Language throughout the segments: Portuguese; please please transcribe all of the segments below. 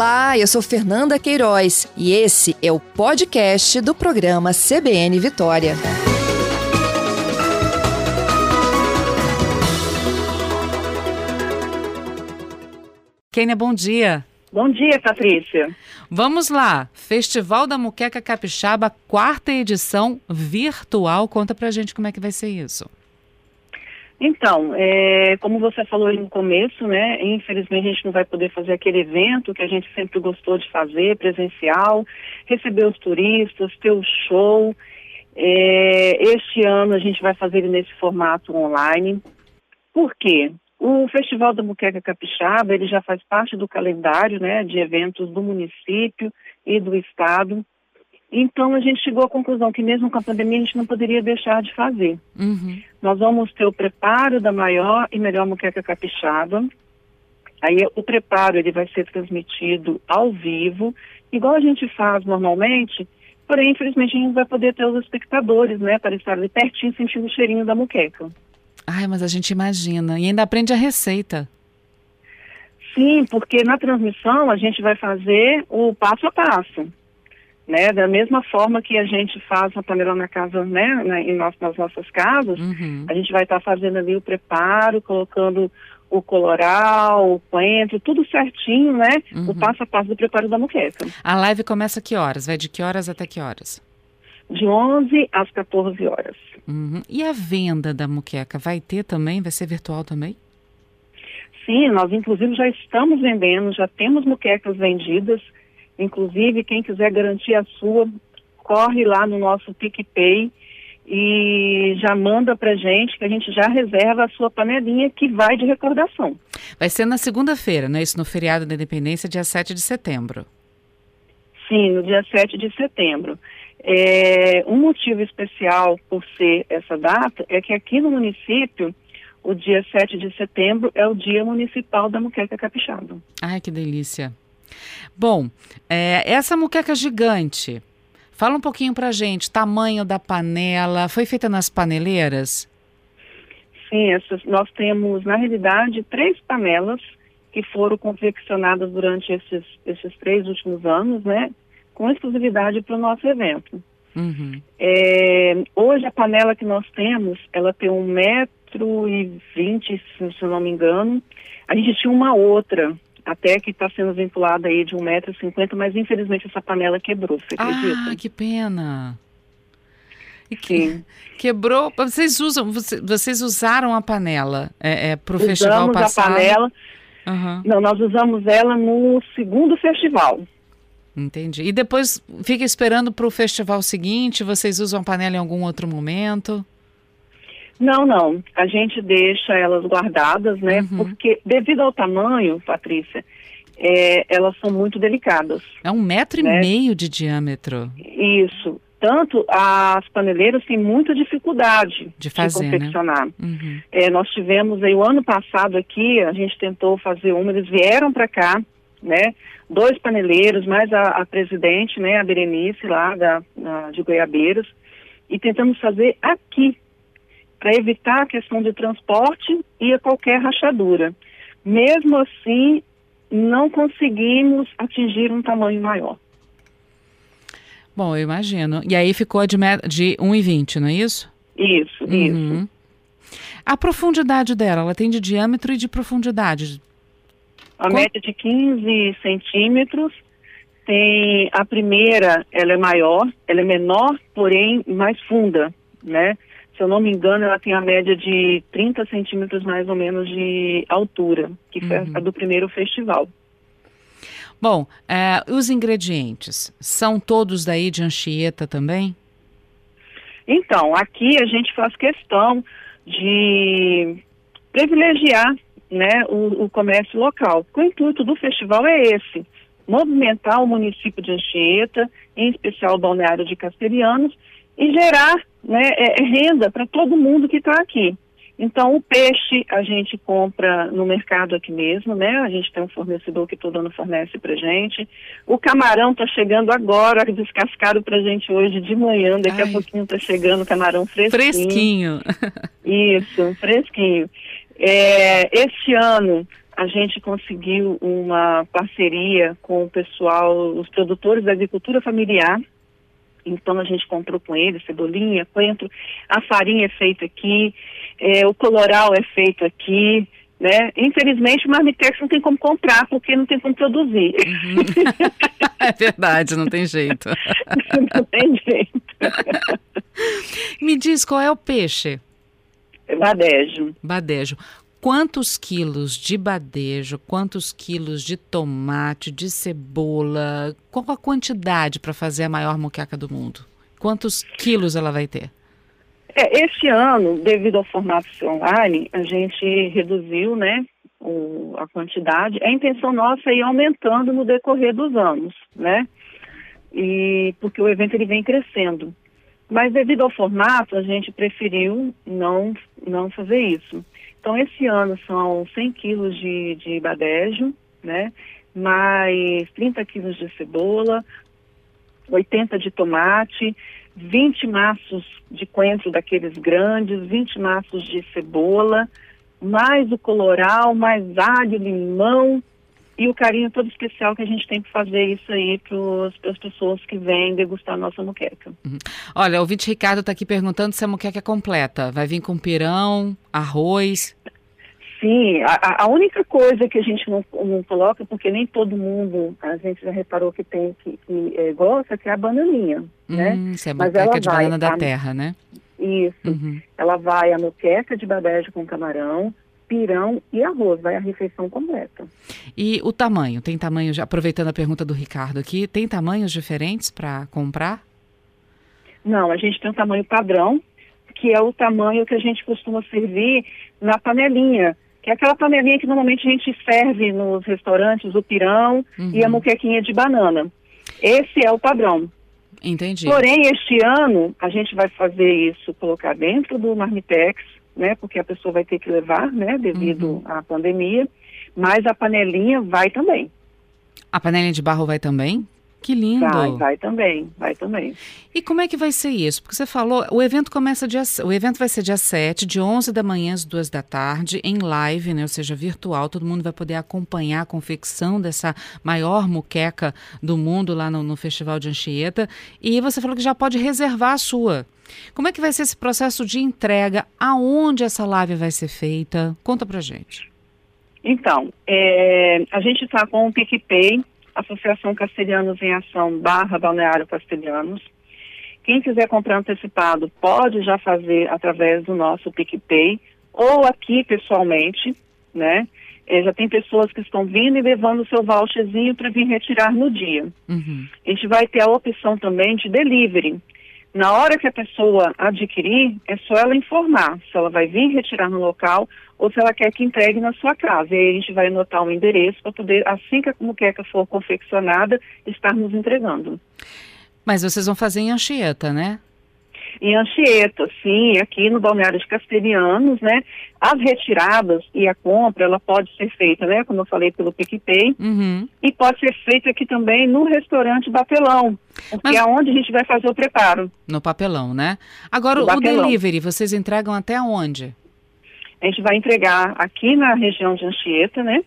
Olá, eu sou Fernanda Queiroz e esse é o podcast do programa CBN Vitória. Kênia, bom dia. Bom dia, Patrícia. Vamos lá. Festival da Muqueca Capixaba, quarta edição virtual. Conta pra gente como é que vai ser isso. Então, é, como você falou no começo, né? Infelizmente a gente não vai poder fazer aquele evento que a gente sempre gostou de fazer, presencial, receber os turistas, ter o show. É, este ano a gente vai fazer ele nesse formato online. Por quê? O Festival da Muqueca Capixaba, ele já faz parte do calendário, né, de eventos do município e do estado. Então a gente chegou à conclusão que mesmo com a pandemia a gente não poderia deixar de fazer. Uhum. Nós vamos ter o preparo da maior e melhor muqueca capixaba. Aí o preparo ele vai ser transmitido ao vivo, igual a gente faz normalmente, porém infelizmente a gente vai poder ter os espectadores, né, para estar ali pertinho sentindo o cheirinho da muqueca. Ai, mas a gente imagina e ainda aprende a receita. Sim, porque na transmissão a gente vai fazer o passo a passo né? Da mesma forma que a gente faz a panela na casa, né? Na, em nosso, nas nossas casas, uhum. a gente vai estar tá fazendo ali o preparo, colocando o coloral, o coentro, tudo certinho, né? Uhum. O passo a passo do preparo da moqueca. A live começa que horas? Vai de que horas até que horas? De 11 às 14 horas. Uhum. E a venda da muqueca vai ter também? Vai ser virtual também? Sim, nós inclusive já estamos vendendo, já temos muquecas vendidas. Inclusive, quem quiser garantir a sua, corre lá no nosso PicPay e já manda pra gente que a gente já reserva a sua panelinha que vai de recordação. Vai ser na segunda-feira, não é isso? No feriado da Independência, dia 7 de setembro. Sim, no dia 7 de setembro. É, um motivo especial por ser essa data é que aqui no município, o dia 7 de setembro é o dia municipal da muqueca capixaba. Ai, que delícia. Bom, é, essa muqueca gigante, fala um pouquinho pra gente, tamanho da panela, foi feita nas paneleiras? Sim, essas, nós temos, na realidade, três panelas que foram confeccionadas durante esses, esses três últimos anos, né? Com exclusividade para o nosso evento. Uhum. É, hoje a panela que nós temos, ela tem um metro e vinte, se não me engano. A gente tinha uma outra até que está sendo vinculada aí de 1,50m, mas infelizmente essa panela quebrou, você acredita? Ah, que pena. E que, quebrou. Vocês usam, vocês usaram a panela é, é, para o festival passado? a panela. Uhum. Não, nós usamos ela no segundo festival. Entendi. E depois fica esperando para o festival seguinte? Vocês usam a panela em algum outro momento? Não, não. A gente deixa elas guardadas, né? Uhum. Porque devido ao tamanho, Patrícia, é, elas são muito delicadas. É um metro né? e meio de diâmetro. Isso. Tanto as paneleiras têm muita dificuldade de, fazer, de confeccionar. Né? Uhum. É, nós tivemos aí o ano passado aqui, a gente tentou fazer uma, eles vieram para cá, né? Dois paneleiros, mais a, a, presidente, né? A Berenice lá da, da, de Goiabeiras, e tentamos fazer aqui para evitar a questão de transporte e a qualquer rachadura. Mesmo assim, não conseguimos atingir um tamanho maior. Bom, eu imagino. E aí ficou de, de 1,20, não é isso? Isso, uhum. isso. A profundidade dela, ela tem de diâmetro e de profundidade? A Qual? média de 15 centímetros. Tem a primeira, ela é maior, ela é menor, porém mais funda, né? se eu não me engano, ela tem a média de 30 centímetros mais ou menos de altura, que foi Uhum. a do primeiro festival. Bom, é, os ingredientes são todos daí de Anchieta também? Então, aqui a gente faz questão de privilegiar né, o, o comércio local. O intuito do festival é esse, movimentar o município de Anchieta, em especial o balneário de Castelhanos, e gerar né, é, renda para todo mundo que está aqui. Então, o peixe a gente compra no mercado aqui mesmo, né? A gente tem um fornecedor que todo ano fornece para gente. O camarão está chegando agora, descascado para gente hoje de manhã. Daqui Ai. a pouquinho está chegando o camarão fresquinho. Fresquinho. Isso, fresquinho. É, este ano a gente conseguiu uma parceria com o pessoal, os produtores da agricultura familiar. Então a gente comprou com eles cebolinha, coentro, a farinha é feita aqui, é, o coloral é feito aqui, né? Infelizmente o Marmitex não tem como comprar porque não tem como produzir. Uhum. é verdade, não tem jeito. não tem jeito. Me diz qual é o peixe? Badejo. Badejo. Quantos quilos de badejo, quantos quilos de tomate, de cebola, qual a quantidade para fazer a maior moqueca do mundo? Quantos quilos ela vai ter? É, este ano, devido ao formato online, a gente reduziu, né, o, a quantidade. A intenção nossa é ir aumentando no decorrer dos anos, né? E porque o evento ele vem crescendo. Mas devido ao formato, a gente preferiu não não fazer isso. Então, esse ano são 100 quilos de, de badejo, né? Mais 30 quilos de cebola, 80 de tomate, 20 maços de coentro daqueles grandes, 20 maços de cebola, mais o coloral, mais alho, limão e o carinho todo especial que a gente tem para fazer isso aí para as pessoas que vêm degustar a nossa muqueca. Uhum. Olha, o ouvinte Ricardo está aqui perguntando se a muqueca é completa. Vai vir com pirão, arroz? Sim, a, a, única coisa que a gente não, não, coloca, porque nem todo mundo, a gente já reparou que tem, que, que é, gosta, que é a bananinha, hum, né? Isso é Mas ela de vai, banana da a, terra, né? Isso. Uhum. Ela vai a moqueca de badejo com camarão, pirão e arroz, vai a refeição completa. E o tamanho? Tem tamanho, aproveitando a pergunta do Ricardo aqui, tem tamanhos diferentes para comprar? Não, a gente tem um tamanho padrão, que é o tamanho que a gente costuma servir na panelinha, que é aquela panelinha que normalmente a gente serve nos restaurantes, o pirão uhum. e a moquequinha de banana. Esse é o padrão. Entendi. Porém, este ano, a gente vai fazer isso, colocar dentro do Marmitex, né, porque a pessoa vai ter que levar, né, devido uhum. à pandemia, mas a panelinha vai também. A panelinha de barro vai também? Que lindo! Vai, vai também, vai também. E como é que vai ser isso? Porque você falou, o evento começa dia, o evento vai ser dia 7, de 11 da manhã às 2 da tarde, em live, né, ou seja, virtual, todo mundo vai poder acompanhar a confecção dessa maior muqueca do mundo lá no, no Festival de Anchieta, e você falou que já pode reservar a sua. Como é que vai ser esse processo de entrega? Aonde essa live vai ser feita? Conta pra gente. Então, é, a gente está com o PicPay, Associação Castelhanos em Ação barra Balneário Castelhanos. Quem quiser comprar antecipado pode já fazer através do nosso PicPay ou aqui pessoalmente, né? É, já tem pessoas que estão vindo e levando o seu voucherzinho para vir retirar no dia. Uhum. A gente vai ter a opção também de delivery. Na hora que a pessoa adquirir, é só ela informar se ela vai vir retirar no local ou se ela quer que entregue na sua casa. E aí a gente vai anotar um endereço para poder, assim que a muqueca for confeccionada, estarmos entregando. Mas vocês vão fazer em Anchieta, né? Em Anchieta, sim, aqui no Balneário de Castelhanos, né? As retiradas e a compra, ela pode ser feita, né? Como eu falei, pelo PicPay. Uhum. E pode ser feita aqui também no restaurante Batelão, porque Mas... é onde a gente vai fazer o preparo. No papelão, né? Agora, o delivery, vocês entregam até onde? A gente vai entregar aqui na região de Anchieta, né?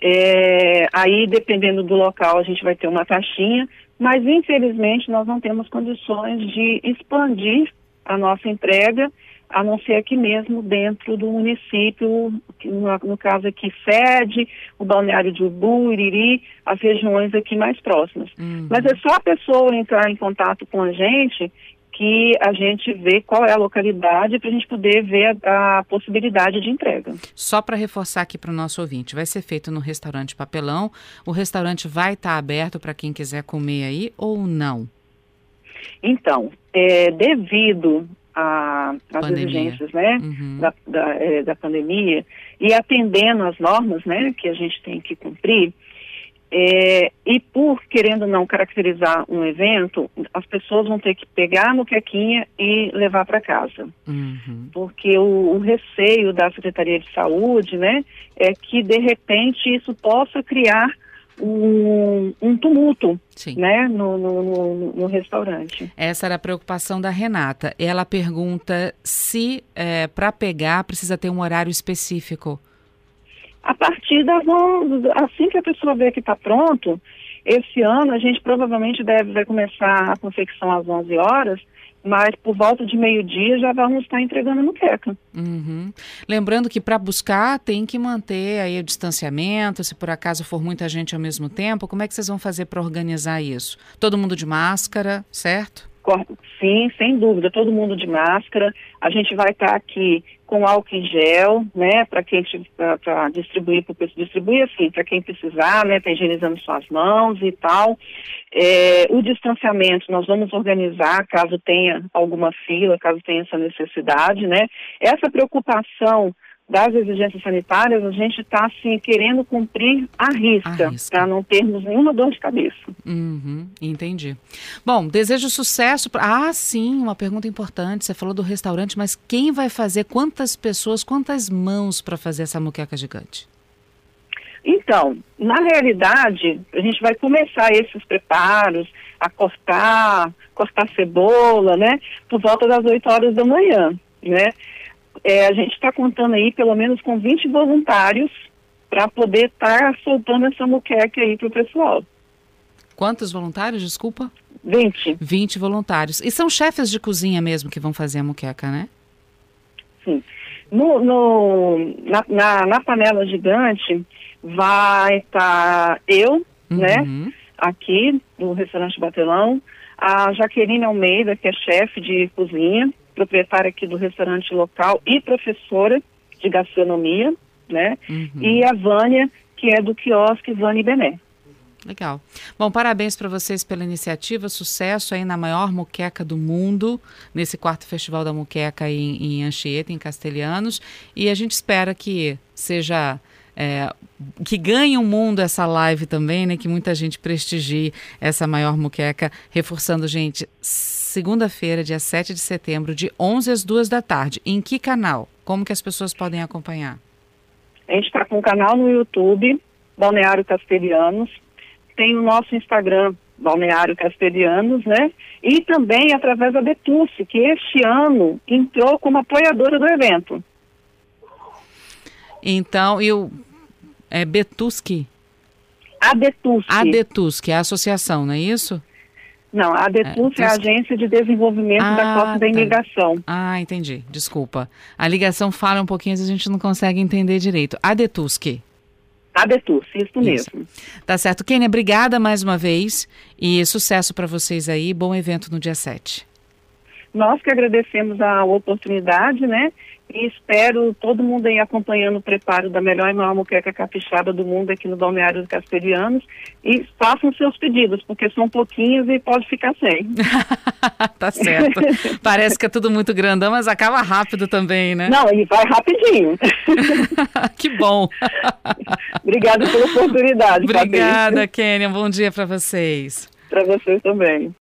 É, aí, dependendo do local, a gente vai ter uma taxinha, mas infelizmente nós não temos condições de expandir a nossa entrega, a não ser aqui mesmo dentro do município, no, no caso aqui sede, o balneário de Ubu, Iriri, as regiões aqui mais próximas. Uhum. Mas é só a pessoa entrar em contato com a gente que a gente vê qual é a localidade para a gente poder ver a, a possibilidade de entrega. Só para reforçar aqui para o nosso ouvinte, vai ser feito no restaurante Papelão. O restaurante vai estar tá aberto para quem quiser comer aí ou não? Então, é, devido às exigências né, uhum. da, da, é, da pandemia e atendendo às normas né, que a gente tem que cumprir, é, e por, querendo não caracterizar um evento, as pessoas vão ter que pegar no quequinha e levar para casa. Uhum. Porque o, o, receio da Secretaria de Saúde, né, é que de repente isso possa criar um, um tumulto, né, no, no, no, no, restaurante. Essa era a preocupação da Renata. Ela pergunta se é, para pegar precisa ter um horário específico. A partir das assim que a pessoa vê que está pronto, esse ano a gente provavelmente deve vai começar a confecção às 11 horas, mas por volta de meio-dia já vamos estar entregando a muqueca. Uhum. Lembrando que para buscar tem que manter aí o distanciamento, se por acaso for muita gente ao mesmo tempo, como é que vocês vão fazer para organizar isso? Todo mundo de máscara, certo? Sim, sem dúvida, todo mundo de máscara. A gente vai estar aqui com álcool em gel, né, para quem para distribuir para distribuir assim, para quem precisar, né, tá higienizando suas mãos e tal. É, o distanciamento nós vamos organizar caso tenha alguma fila, caso tenha essa necessidade, né. Essa preocupação das exigências sanitárias, a gente está assim querendo cumprir a risca, para não termos nenhuma dor de cabeça. Uhum, entendi. Bom, desejo sucesso. Pra... Ah, sim, uma pergunta importante. Você falou do restaurante, mas quem vai fazer? Quantas pessoas, quantas mãos para fazer essa muqueca gigante? Então, na realidade, a gente vai começar esses preparos, a cortar, cortar cebola, né, por volta das 8 horas da manhã, né? É, a gente está contando aí pelo menos com 20 voluntários para poder estar tá soltando essa muqueca aí para o pessoal. Quantos voluntários, desculpa? 20. 20 voluntários. E são chefes de cozinha mesmo que vão fazer a muqueca, né? Sim. No, no na, na, na, panela gigante vai estar tá eu, né, uhum. né, aqui do restaurante Batelão, a Jaqueline Almeida, que é chefe de cozinha, proprietária aqui do restaurante local e professora de gastronomia, né? Uhum. E a Vânia, que é do quiosque Vânia Bené. Legal. Bom, parabéns para vocês pela iniciativa, sucesso aí na maior muqueca do mundo, nesse quarto Festival da Muqueca em, em Anchieta, em Castelhanos, e a gente espera que seja é, que ganhe o mundo essa live também, né? Que muita gente prestigie essa maior muqueca, reforçando, gente, segunda-feira, dia 7 de setembro, de 11 às 2 da tarde. Em que canal? Como que as pessoas podem acompanhar? A gente está com um canal no YouTube, Balneário Castelhanos. Tem o nosso Instagram, Balneário Castelhanos, né? E também através da Betusse, que este ano entrou como apoiadora do evento. Então, e o é Betusque? A Betusque. A Betusque, é a associação, não é isso? Não, a DETUF é, é, a Agência de Desenvolvimento ah, da Costa da tá. Imigração. Ah, entendi. Desculpa. A ligação fala um pouquinho, a gente não consegue entender direito. A DETUSC. A DETUSC, isso, isso mesmo. Tá certo. Kênia, obrigada mais uma vez e sucesso para vocês aí. Bom evento no dia 7. Nós que agradecemos a oportunidade, né? E espero todo mundo aí acompanhando o preparo da melhor e maior moqueca capixaba do mundo aqui no Balneário dos Castelhanos. E façam seus pedidos, porque são pouquinhos e pode ficar sem. tá certo. Parece que é tudo muito grandão, mas acaba rápido também, né? Não, e vai rapidinho. que bom. Obrigada pela oportunidade. Obrigada, Kênia. Bom dia para vocês. Para vocês também.